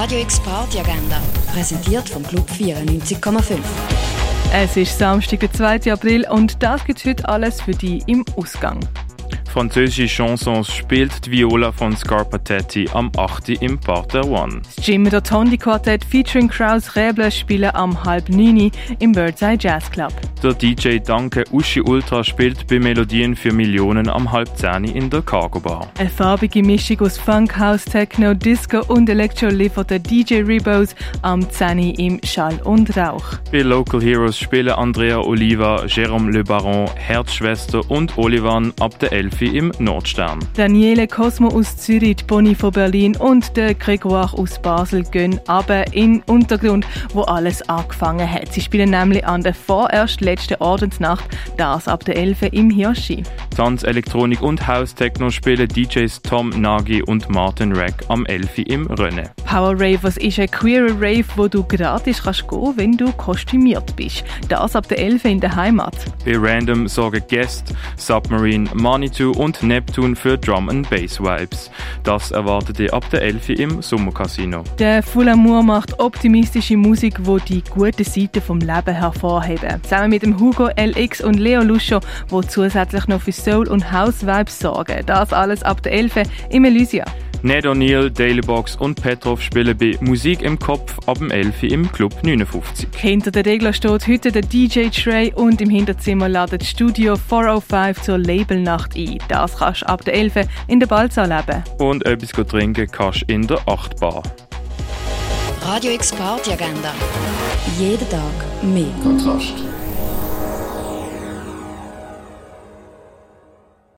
Radio X Party Agenda, präsentiert vom Club 94,5. Es ist Samstag, der 2. April und das gibt heute alles für dich im Ausgang. Französische Chansons spielt die Viola von Scarpatetti am 8. im Parterre One. Das Jimmy Rotondi Quartett featuring Kraus Rebler spielen am halb 9 im Birdseye Jazz Club. Der DJ Danke Uschi Ultra spielt bei Melodien für Millionen am halb 10 in der Cargo Bar. Eine farbige Mischung aus Funk, House, Techno, Disco und Electro liefert der DJ Rebos am 10 im Schall und Rauch. Bei Local Heroes spielen Andrea Oliva, Jérôme Le Baron, Herzschwester und Olivan ab der 11 im Nordstern. Daniele Cosmo aus Zürich, Bonnie von Berlin und der Grégoire aus Basel gehen aber in Untergrund, wo alles angefangen hat. Sie spielen nämlich an der vorerst letzten Ordensnacht, das ab der 11 im Hirschi. Tanz, Elektronik und House Techno spielen DJs Tom Nagy und Martin Rack am 11 im Rennen. Power Rave, was ist ein queerer Rave, wo du gratis kannst gehen, wenn du kostümiert bist. Das ab der 11 in der Heimat. Bei Random sorgen Guest, Submarine, Manitou und Neptune für Drum and Bass Vibes. Das erwartet ihr ab der 11 im Sommercasino. Der Full Amour macht optimistische Musik, wo die gute Seite vom Leben hervorheben. Zusammen mit dem Hugo LX und Leo Luscho, wo zusätzlich noch für Soul und House Vibes sorgen. Das alles ab der 11 im Elysia. Ned O'Neill, Dailybox und Petrov spielen bei Musik im Kopf ab dem 11 im Club 59. Hinter der Regler steht heute der DJ Trey und im Hinterzimmer ladet Studio 405 zur Labelnacht ein. Das kannst du ab der 11 in der Balza leben. Und etwas trinken kannst du in der 8 Bar. Radio X Party Agenda. Jeden Tag mehr. Kontrast.